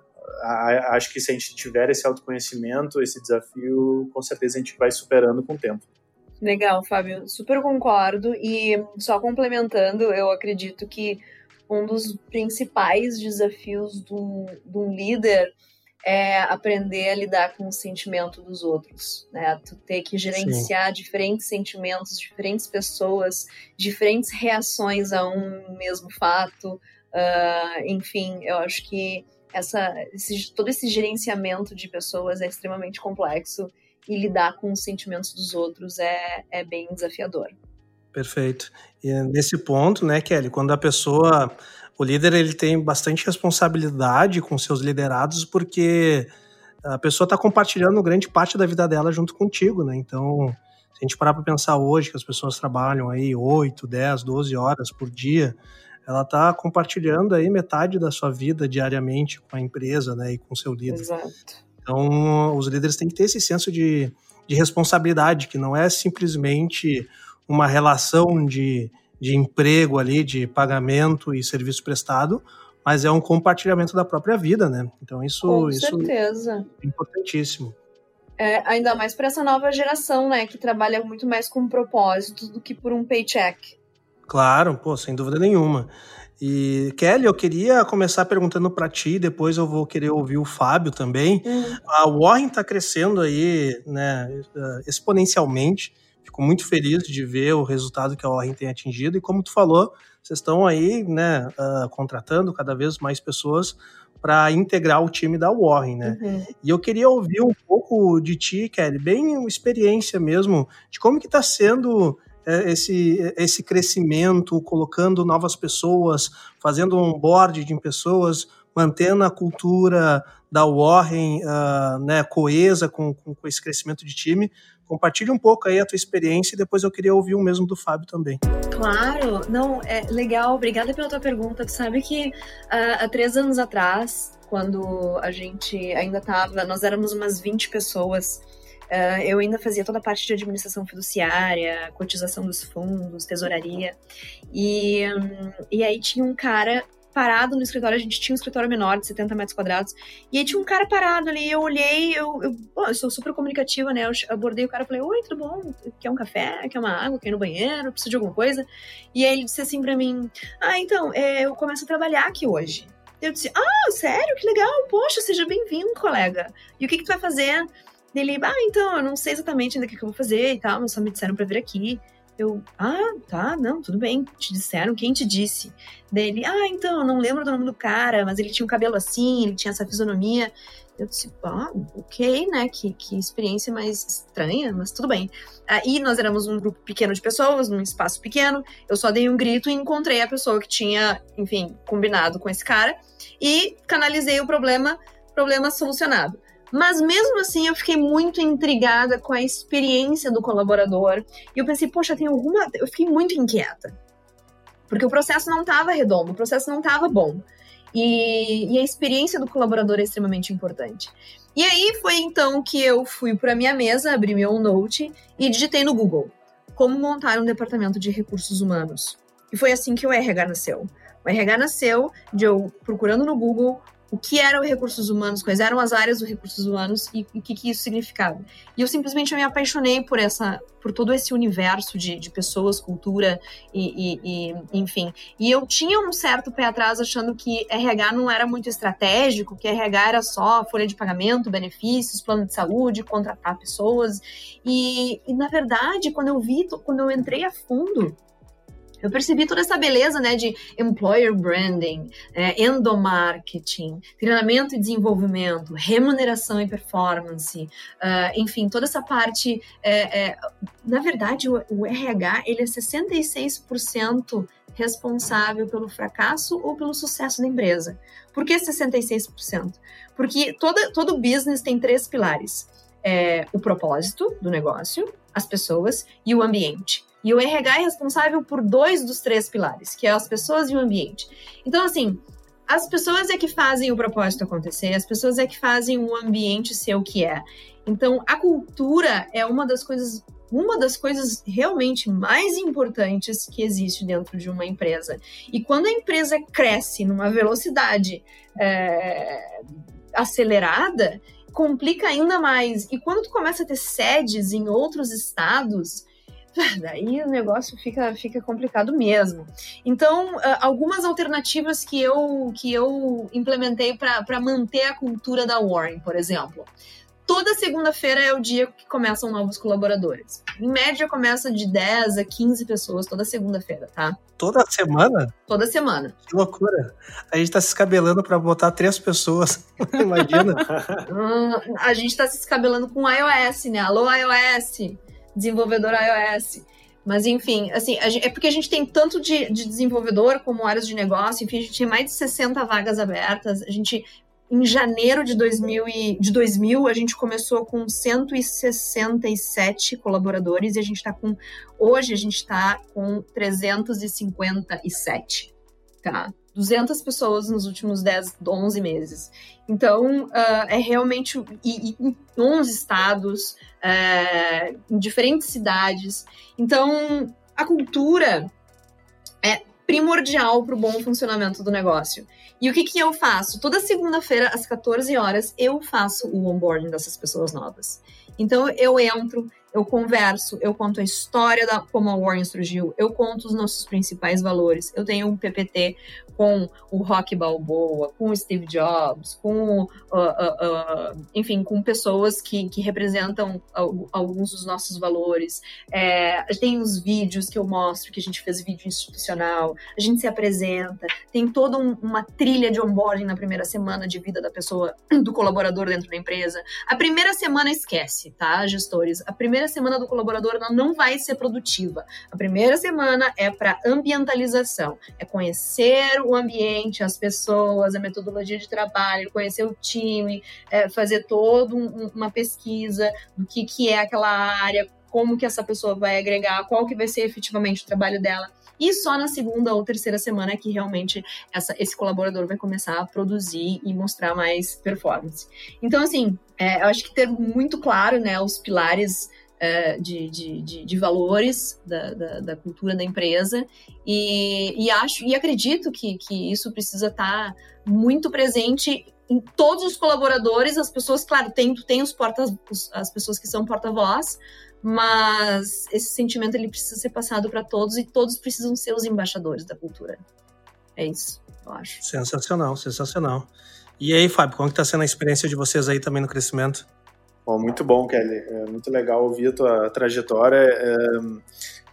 acho que se a gente tiver esse autoconhecimento, esse desafio, com certeza a gente vai superando com o tempo. Legal, Fábio, super concordo. E só complementando, eu acredito que um dos principais desafios de um, de um líder é aprender a lidar com o sentimento dos outros, né? Tu ter que gerenciar Sim. diferentes sentimentos, diferentes pessoas, diferentes reações a um mesmo fato. Uh, enfim, eu acho que essa, esse, todo esse gerenciamento de pessoas é extremamente complexo e lidar com os sentimentos dos outros é, é bem desafiador. Perfeito. E nesse ponto, né, Kelly, quando a pessoa, o líder, ele tem bastante responsabilidade com seus liderados, porque a pessoa está compartilhando grande parte da vida dela junto contigo, né? Então, se a gente parar para pensar hoje que as pessoas trabalham aí 8, 10, 12 horas por dia, ela está compartilhando aí metade da sua vida diariamente com a empresa, né, e com o seu líder. Exato. Então, os líderes têm que ter esse senso de, de responsabilidade, que não é simplesmente uma relação de, de emprego ali, de pagamento e serviço prestado, mas é um compartilhamento da própria vida, né? Então isso, Com isso certeza. é importantíssimo. É, ainda mais para essa nova geração, né, que trabalha muito mais com propósito do que por um paycheck. Claro, pô, sem dúvida nenhuma. E Kelly, eu queria começar perguntando para ti, depois eu vou querer ouvir o Fábio também. Hum. A Warren está crescendo aí, né, exponencialmente. Fico muito feliz de ver o resultado que a Warren tem atingido. E como tu falou, vocês estão aí, né, uh, contratando cada vez mais pessoas para integrar o time da Warren, né? Uhum. E eu queria ouvir um pouco de ti, Kelly, bem uma experiência mesmo, de como que está sendo esse, esse crescimento, colocando novas pessoas, fazendo um board de pessoas, mantendo a cultura da Warren uh, né, coesa com, com, com, esse crescimento de time. Compartilhe um pouco aí a tua experiência e depois eu queria ouvir o mesmo do Fábio também. Claro, não, é legal, obrigada pela tua pergunta. Tu sabe que uh, há três anos atrás, quando a gente ainda estava, nós éramos umas 20 pessoas, uh, eu ainda fazia toda a parte de administração fiduciária, cotização dos fundos, tesouraria, e, um, e aí tinha um cara parado no escritório, a gente tinha um escritório menor, de 70 metros quadrados, e aí tinha um cara parado ali, eu olhei, eu, eu, bom, eu sou super comunicativa, né, eu abordei o cara, falei, oi, tudo bom? Quer um café? Quer uma água? Quer ir no banheiro? Precisa de alguma coisa? E aí ele disse assim pra mim, ah, então, é, eu começo a trabalhar aqui hoje. Eu disse, ah, sério? Que legal, poxa, seja bem-vindo, colega. E o que que tu vai fazer? Ele, ah, então, eu não sei exatamente ainda o que, eu vou fazer e tal, mas só me disseram pra vir aqui. Eu, ah, tá, não, tudo bem. Te disseram, quem te disse? Dele, ah, então, não lembro do nome do cara, mas ele tinha um cabelo assim, ele tinha essa fisionomia. Eu disse, ah, ok, né? Que, que experiência mais estranha, mas tudo bem. Aí nós éramos um grupo pequeno de pessoas, num espaço pequeno. Eu só dei um grito e encontrei a pessoa que tinha, enfim, combinado com esse cara e canalizei o problema, problema solucionado. Mas mesmo assim eu fiquei muito intrigada com a experiência do colaborador. E eu pensei, poxa, tem alguma. Eu fiquei muito inquieta. Porque o processo não estava redondo, o processo não estava bom. E, e, a experiência do colaborador é extremamente importante. E aí foi então que eu fui para minha mesa, abri meu note e digitei no Google como montar um departamento de recursos humanos. E foi assim que o RH nasceu. O RH nasceu de eu procurando no Google o que eram recursos humanos, quais eram as áreas dos recursos humanos e o que, que isso significava. E eu simplesmente me apaixonei por essa, por todo esse universo de, de pessoas, cultura e, e, e, enfim. E eu tinha um certo pé atrás achando que RH não era muito estratégico, que RH era só folha de pagamento, benefícios, plano de saúde, contratar pessoas. E, e na verdade, quando eu vi, quando eu entrei a fundo eu percebi toda essa beleza, né, de employer branding, é, endomarketing, treinamento e desenvolvimento, remuneração e performance, uh, enfim, toda essa parte. É, é, na verdade, o, o RH ele é 66% responsável pelo fracasso ou pelo sucesso da empresa. Por que 66%? Porque toda, todo business tem três pilares: é, o propósito do negócio, as pessoas e o ambiente. E o RH é responsável por dois dos três pilares, que é as pessoas e o ambiente. Então, assim, as pessoas é que fazem o propósito acontecer, as pessoas é que fazem o ambiente ser o que é. Então, a cultura é uma das coisas uma das coisas realmente mais importantes que existe dentro de uma empresa. E quando a empresa cresce numa velocidade é, acelerada, complica ainda mais. E quando tu começa a ter sedes em outros estados, [laughs] daí o negócio fica, fica complicado mesmo. Então, algumas alternativas que eu, que eu implementei para manter a cultura da Warren, por exemplo. Toda segunda-feira é o dia que começam novos colaboradores. Em média, começa de 10 a 15 pessoas toda segunda-feira, tá? Toda semana? Toda semana. Que loucura. A gente tá se escabelando para botar três pessoas. [laughs] Imagina. hum, [laughs] a gente tá se escabelando com iOS, né? Alô, iOS. Desenvolvedor iOS. Mas, enfim, assim, gente, é porque a gente tem tanto de, de, desenvolvedor como áreas de negócio, enfim, a gente tem mais de 60 vagas abertas, a gente em janeiro de 2000, e, de 2000, a gente começou com 167 colaboradores e a gente está com. Hoje a gente está com 357. Tá? 200 pessoas nos últimos 10, 11 meses. Então, uh, é realmente. E, e, em 11 estados, uh, em diferentes cidades. Então, a cultura é primordial para o bom funcionamento do negócio. E o que, que eu faço? Toda segunda-feira, às 14 horas, eu faço o onboarding dessas pessoas novas. Então, eu entro, eu converso, eu conto a história da como a Warren surgiu, eu conto os nossos principais valores. Eu tenho um PPT com o Rock Balboa, com o Steve Jobs, com, uh, uh, uh, enfim, com pessoas que, que representam alguns dos nossos valores. É, tem os vídeos que eu mostro, que a gente fez vídeo institucional, a gente se apresenta, tem toda um, uma trilha de onboarding na primeira semana de vida da pessoa, do colaborador dentro da empresa. A primeira semana esquece, tá, gestores? A primeira semana do colaborador não vai ser produtiva. A primeira semana é para ambientalização, é conhecer o o ambiente, as pessoas, a metodologia de trabalho, conhecer o time, é, fazer toda um, uma pesquisa do que, que é aquela área, como que essa pessoa vai agregar, qual que vai ser efetivamente o trabalho dela. E só na segunda ou terceira semana é que realmente essa, esse colaborador vai começar a produzir e mostrar mais performance. Então, assim, é, eu acho que ter muito claro né, os pilares é, de, de, de, de, valores da, da, da, cultura da empresa e, e, acho e acredito que, que isso precisa estar muito presente em todos os colaboradores, as pessoas, claro, tem, tem os portas, as pessoas que são porta-voz, mas esse sentimento ele precisa ser passado para todos e todos precisam ser os embaixadores da cultura. É isso, eu acho. Sensacional, sensacional. E aí, Fábio, como está sendo a experiência de vocês aí também no crescimento? Bom, muito bom, Kelly. É muito legal ouvir a tua trajetória. É,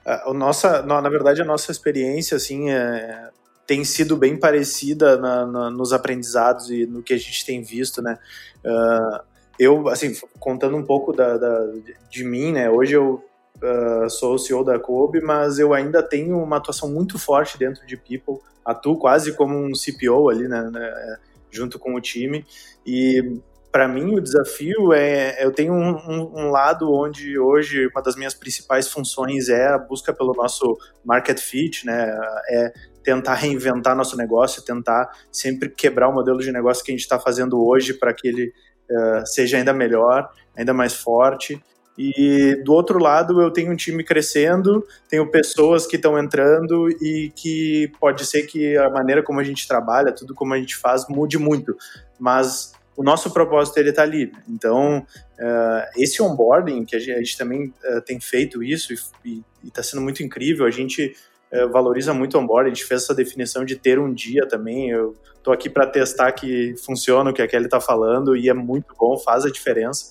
a, nossa, na verdade, a nossa experiência assim é, tem sido bem parecida na, na, nos aprendizados e no que a gente tem visto, né? Uh, eu, assim, contando um pouco da, da, de mim, né? Hoje eu uh, sou o CEO da Kobe, mas eu ainda tenho uma atuação muito forte dentro de People. Atuo quase como um CPO ali, né? né junto com o time. E para mim o desafio é eu tenho um, um, um, lado onde hoje uma das minhas principais funções é a busca pelo nosso market fit, né? É tentar reinventar nosso negócio, tentar sempre quebrar o modelo de negócio que a gente está fazendo hoje para que ele uh, seja ainda melhor, ainda mais forte. E do outro lado, eu tenho um time crescendo, tenho pessoas que estão entrando e que pode ser que a maneira como a gente trabalha, tudo como a gente faz, mude muito. Mas o nosso propósito ele está ali. Então, uh, esse onboarding, que a gente, a gente também uh, tem feito isso e está sendo muito incrível, a gente uh, valoriza muito o onboarding, a gente fez essa definição de ter um dia também, eu estou aqui para testar que funciona o que a Kelly está falando e é muito bom, faz a diferença.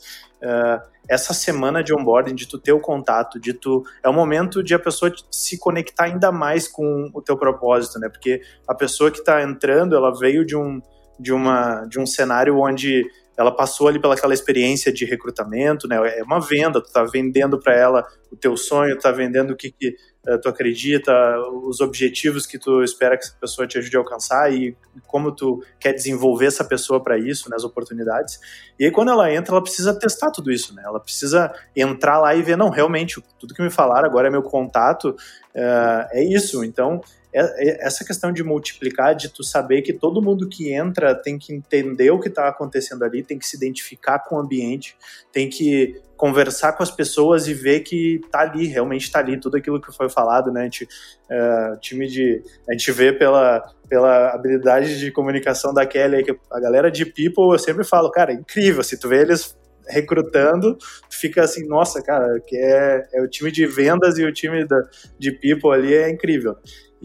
essa semana de onboarding, de tu ter o contato, de tu é o momento de a pessoa se conectar ainda mais com o teu propósito, né? Porque a pessoa que está entrando, ela veio de um de, uma, de um cenário onde ela passou ali pelaquela experiência de recrutamento, né? É uma venda, tu tá vendendo para ela o teu sonho, tá vendendo o que, que uh, tu acredita, os objetivos que tu espera que essa pessoa te ajude a alcançar e como tu quer desenvolver essa pessoa para isso, né? As oportunidades. E aí quando ela entra, ela precisa testar tudo isso, né? Ela precisa entrar lá e ver, não, realmente, tudo que me falaram agora é meu contato, uh, é isso. Então, essa questão de multiplicar, de tu saber que todo mundo que entra tem que entender o que está acontecendo ali, tem que se identificar com o ambiente, tem que conversar com as pessoas e ver que tá ali, realmente tá ali, tudo aquilo que foi falado, né? A gente, uh, time de. A gente vê pela, pela habilidade de comunicação da Kelly, que a galera de People, eu sempre falo, cara, é incrível, se tu vê eles recrutando, fica assim, nossa, cara, que é, é o time de vendas e o time da, de people ali é incrível.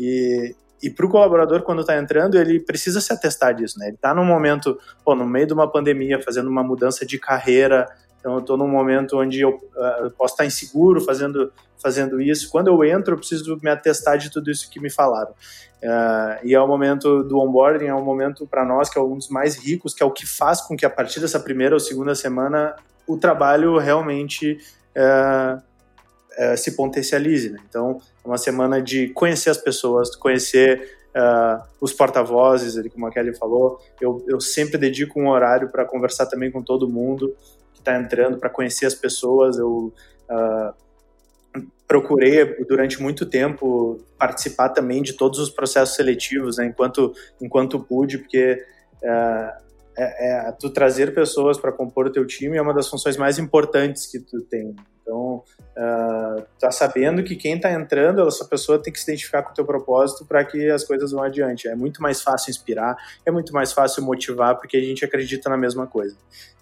E, e para o colaborador, quando está entrando, ele precisa se atestar disso, né? Ele está num momento, pô, no meio de uma pandemia, fazendo uma mudança de carreira, então eu estou num momento onde eu, uh, posso estar inseguro fazendo, fazendo isso. Quando eu entro, eu preciso me atestar de tudo isso que me falaram. Uh, e é o momento do onboarding, é um momento para nós que é um dos mais ricos, que é o que faz com que a partir dessa primeira ou segunda semana o trabalho realmente uh, uh, se potencialize. Né? Então, é uma semana de conhecer as pessoas, conhecer os porta-vozes, como a Kelly falou. Eu, eu sempre dedico um horário para conversar também com todo mundo que está entrando, para conhecer as pessoas. Eu procurei durante muito tempo participar também de todos os processos seletivos, né, enquanto enquanto pude, porque é, é, tu trazer pessoas para compor o teu time é uma das funções mais importantes que tu tem. Então, uh, tá sabendo que quem está entrando, essa pessoa tem que se identificar com o teu propósito para que as coisas vão adiante. É muito mais fácil inspirar, é muito mais fácil motivar, porque a gente acredita na mesma coisa.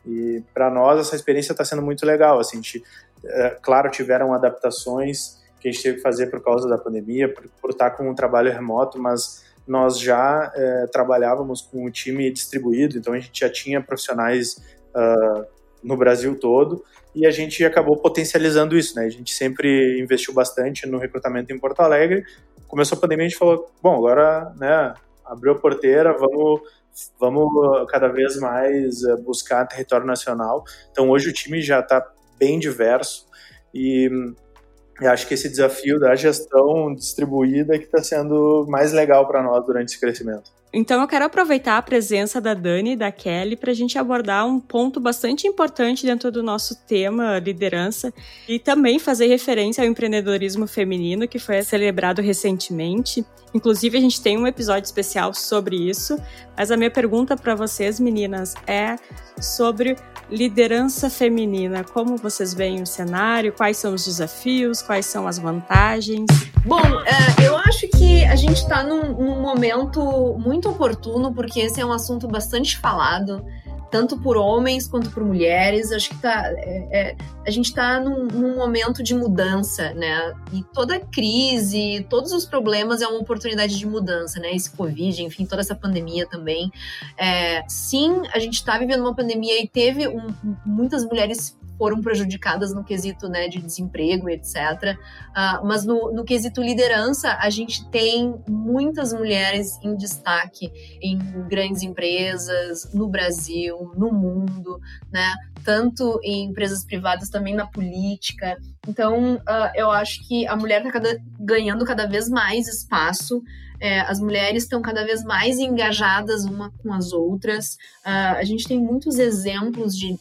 E para nós essa experiência está sendo muito legal. Assim, a gente, é, claro, tiveram adaptações que a gente teve que fazer por causa da pandemia, por, por estar com um trabalho remoto, mas nós já é, trabalhávamos com o time distribuído, então a gente já tinha profissionais uh, no Brasil todo e a gente acabou potencializando isso, né? A gente sempre investiu bastante no recrutamento em Porto Alegre. Começou a pandemia, a gente falou, bom, agora, né, abriu a porteira, vamos vamos cada vez mais eh, buscar território nacional. Então hoje o time já está bem diverso e eu acho que esse desafio da gestão distribuída é que está sendo mais legal para nós durante esse crescimento. Então eu quero aproveitar a presença da Dani e da Kelly para a gente abordar um ponto bastante importante dentro do nosso tema liderança e também fazer referência ao empreendedorismo feminino que foi celebrado recentemente. Inclusive a gente tem um episódio especial sobre isso, mas a minha pergunta para vocês meninas é sobre liderança feminina. Como vocês veem o cenário? Quais são os desafios? Quais são as vantagens? Bom, é, eu acho que a gente está num, num momento muito oportuno, porque esse é um assunto bastante falado tanto por homens quanto por mulheres. Acho que tá, é, é, a gente está num, num, momento de mudança, né? E toda crise, todos os problemas é uma oportunidade de mudança, né? Esse Covid, enfim, toda essa pandemia também. É, sim, a gente está vivendo uma pandemia e teve um, muitas mulheres foram prejudicadas no quesito né, de desemprego, etc. Uh, mas no, no quesito liderança, a gente tem muitas mulheres em destaque em grandes empresas, no Brasil, no mundo, né? tanto em empresas privadas, também na política. Então, uh, eu acho que a mulher está ganhando cada vez mais espaço. É, as mulheres estão cada vez mais engajadas uma com as outras. Uh, a gente tem muitos exemplos de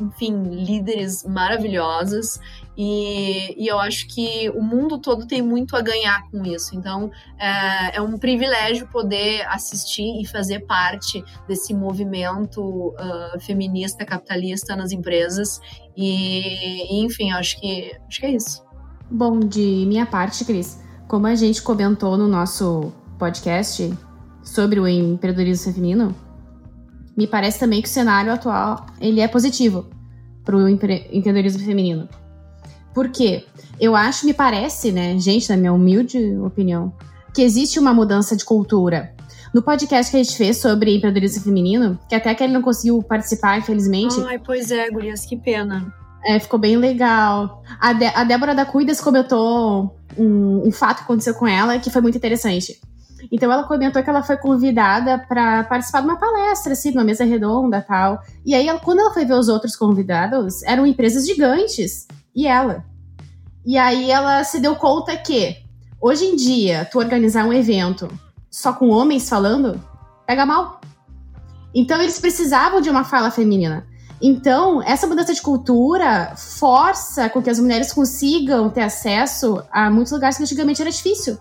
enfim, líderes maravilhosas e, e, eu acho que o mundo todo tem muito a ganhar com isso. Então, é, é, um privilégio poder assistir e fazer parte desse movimento uh, feminista, capitalista nas empresas. E, enfim, acho que, acho que é isso. Bom, de minha parte, Cris, como a gente comentou no nosso podcast sobre o empreendedorismo feminino, me parece também que o cenário atual ele é positivo para o empreendedorismo feminino. Por quê? Eu acho, me parece, né, gente, na minha humilde opinião, que existe uma mudança de cultura. No podcast que a gente fez sobre empreendedorismo feminino, que até que ele não conseguiu participar, infelizmente. Ai, pois é, Gurias, que pena. É, ficou bem legal. A, de a Débora da Cuidas comentou um, um fato que aconteceu com ela que foi muito interessante. Então ela comentou que ela foi convidada para participar de uma palestra, assim, numa mesa redonda tal. E aí, ela, quando ela foi ver os outros convidados, eram empresas gigantes. E ela. E aí ela se deu conta que, hoje em dia, tu organizar um evento só com homens falando, pega mal. Então eles precisavam de uma fala feminina. Então, essa mudança de cultura força com que as mulheres consigam ter acesso a muitos lugares que antigamente era difícil.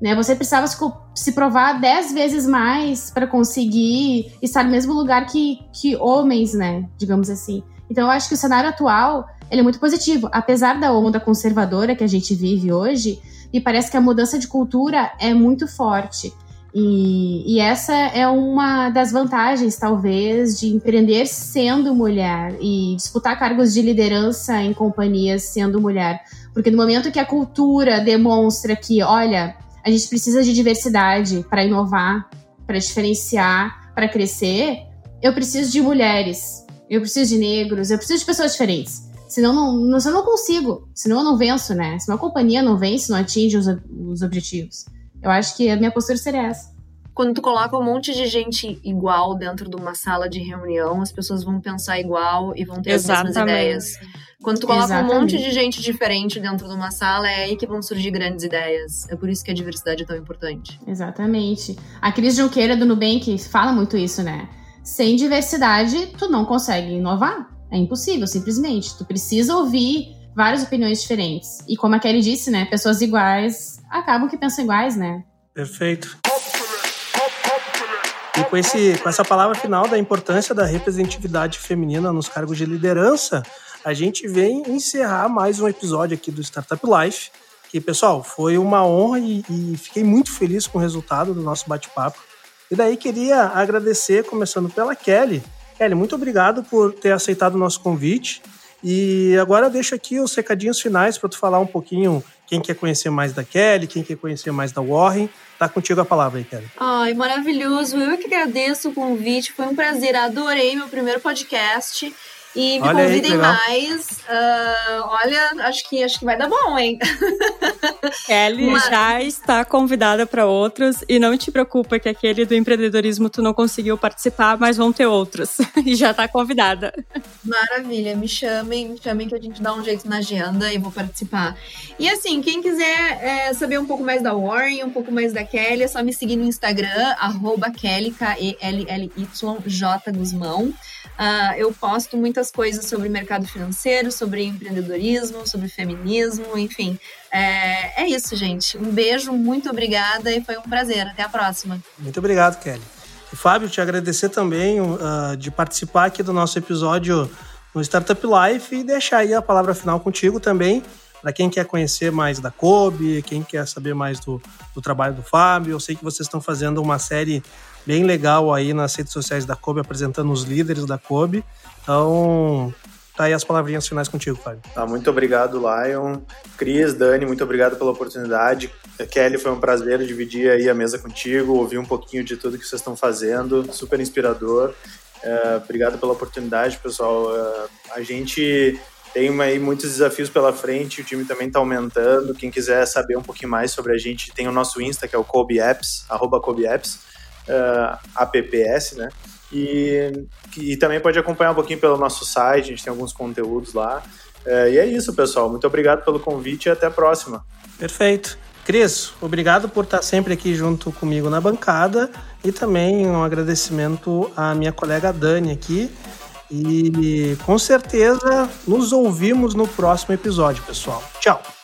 Né? Você precisava se, se provar dez vezes mais para conseguir estar no mesmo lugar que, que homens, né? Digamos assim. Então eu acho que o cenário atual ele é muito positivo. Apesar da onda conservadora que a gente vive hoje, me parece que a mudança de cultura é muito forte. E, e, essa é uma das vantagens, talvez, de empreender sendo mulher e disputar cargos de liderança em companhias sendo mulher. Porque no momento que a cultura demonstra que, olha, a gente precisa de diversidade para inovar, para diferenciar, para crescer, eu preciso de mulheres, eu preciso de negros, eu preciso de pessoas diferentes. Senão, não, não, senão eu não consigo, senão eu não venço, né? Senão a companhia não vence, não atinge os, os objetivos. Eu acho que a minha postura seria essa. Quando tu coloca um monte de gente igual dentro de uma sala de reunião, as pessoas vão pensar igual e vão ter Exatamente. as mesmas ideias. Quando tu coloca Exatamente. um monte de gente diferente dentro de uma sala, é aí que vão surgir grandes ideias. É por isso que a diversidade é tão importante. Exatamente. A Cris Junqueira do Nubank fala muito isso, né? Sem diversidade, tu não consegue inovar. É impossível, simplesmente. Tu precisa ouvir várias opiniões diferentes. E como a Kelly disse, né? Pessoas iguais acabam que pensam iguais, né? Perfeito. E com, esse, com essa palavra final da importância da representatividade feminina nos cargos de liderança, a gente vem encerrar mais um episódio aqui do Startup Life. Que, pessoal, foi uma honra e, e fiquei muito feliz com o resultado do nosso bate-papo. E daí queria agradecer, começando pela Kelly. Kelly, muito obrigado por ter aceitado o nosso convite. E agora deixo aqui os recadinhos finais para tu falar um pouquinho quem quer conhecer mais da Kelly, quem quer conhecer mais da Warren. Tá contigo a palavra aí, Kelly. Ai, maravilhoso. Eu que agradeço o convite. Foi um prazer. Adorei meu primeiro podcast. E me olha convidem aí, mais. Uh, olha, acho que acho que vai dar bom, hein? [laughs] Kelly Mas... já está convidada para outros e não te preocupa que aquele do empreendedorismo tu não conseguiu participar, mas vão ter outros. [laughs] e já está convidada. Maravilha, me chamem, me chamem que a gente dá um jeito na agenda e vou participar. E assim, quem quiser é, saber um pouco mais da Warren, um pouco mais da Kelly, é só me seguir no Instagram, arroba Kelly, K-E-L-L-Y, J Guzmão. Uh, eu posto muitas coisas sobre mercado financeiro, sobre empreendedorismo, sobre feminismo, enfim. É, é isso, gente. Um beijo, muito obrigada e foi um prazer. Até a próxima. Muito obrigado, Kelly. E Fábio, te agradecer também uh, de participar aqui do nosso episódio no Startup Life e deixar aí a palavra final contigo também. Para quem quer conhecer mais da Kobe, quem quer saber mais do, do trabalho do Fábio, eu sei que vocês estão fazendo uma série bem legal aí nas redes sociais da Kobe, apresentando os líderes da Kobe. Então, tá aí as palavrinhas finais contigo, Fábio. Tá, muito obrigado, Lion. Cris, Dani, muito obrigado pela oportunidade. Kelly, foi um prazer dividir aí a mesa contigo, ouvir um pouquinho de tudo que vocês estão fazendo, super inspirador. É, obrigado pela oportunidade, pessoal. É, a gente tem aí muitos desafios pela frente, o time também está aumentando. Quem quiser saber um pouquinho mais sobre a gente, tem o nosso Insta, que é o Kobe Apps, arroba Kobe Apps uh, apps, né? E, e também pode acompanhar um pouquinho pelo nosso site, a gente tem alguns conteúdos lá. Uh, e é isso, pessoal. Muito obrigado pelo convite e até a próxima. Perfeito. Cris, obrigado por estar sempre aqui junto comigo na bancada e também um agradecimento à minha colega Dani aqui. E com certeza nos ouvimos no próximo episódio, pessoal. Tchau!